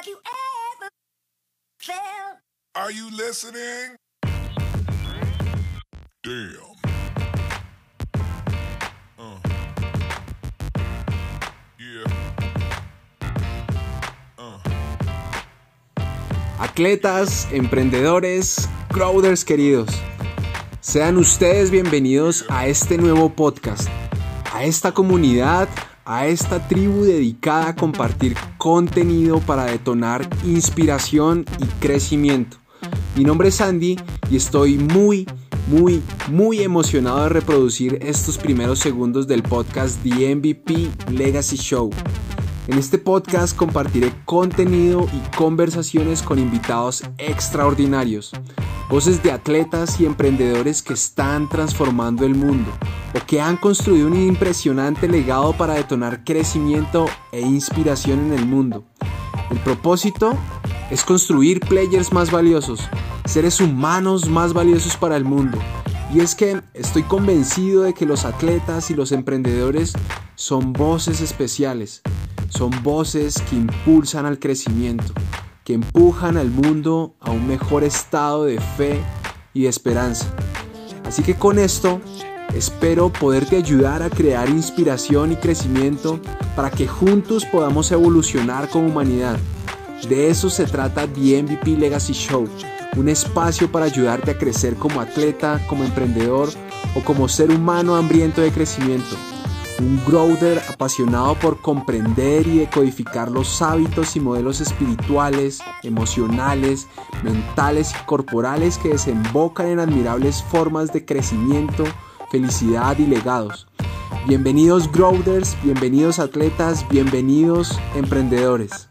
Have you ever felt? Are you listening? Damn. Uh. Yeah. Atletas, emprendedores, crowders queridos, sean ustedes bienvenidos a este nuevo podcast, a esta comunidad, a esta tribu dedicada a compartir contenido para detonar inspiración y crecimiento. Mi nombre es Andy y estoy muy, muy, muy emocionado de reproducir estos primeros segundos del podcast The MVP Legacy Show. En este podcast compartiré contenido y conversaciones con invitados extraordinarios, voces de atletas y emprendedores que están transformando el mundo o que han construido un impresionante legado para detonar crecimiento e inspiración en el mundo. El propósito es construir players más valiosos, seres humanos más valiosos para el mundo. Y es que estoy convencido de que los atletas y los emprendedores son voces especiales, son voces que impulsan al crecimiento, que empujan al mundo a un mejor estado de fe y esperanza. Así que con esto espero poderte ayudar a crear inspiración y crecimiento para que juntos podamos evolucionar como humanidad. De eso se trata The MVP Legacy Show, un espacio para ayudarte a crecer como atleta, como emprendedor o como ser humano hambriento de crecimiento un growder apasionado por comprender y decodificar los hábitos y modelos espirituales, emocionales, mentales y corporales que desembocan en admirables formas de crecimiento, felicidad y legados. Bienvenidos growders, bienvenidos atletas, bienvenidos emprendedores.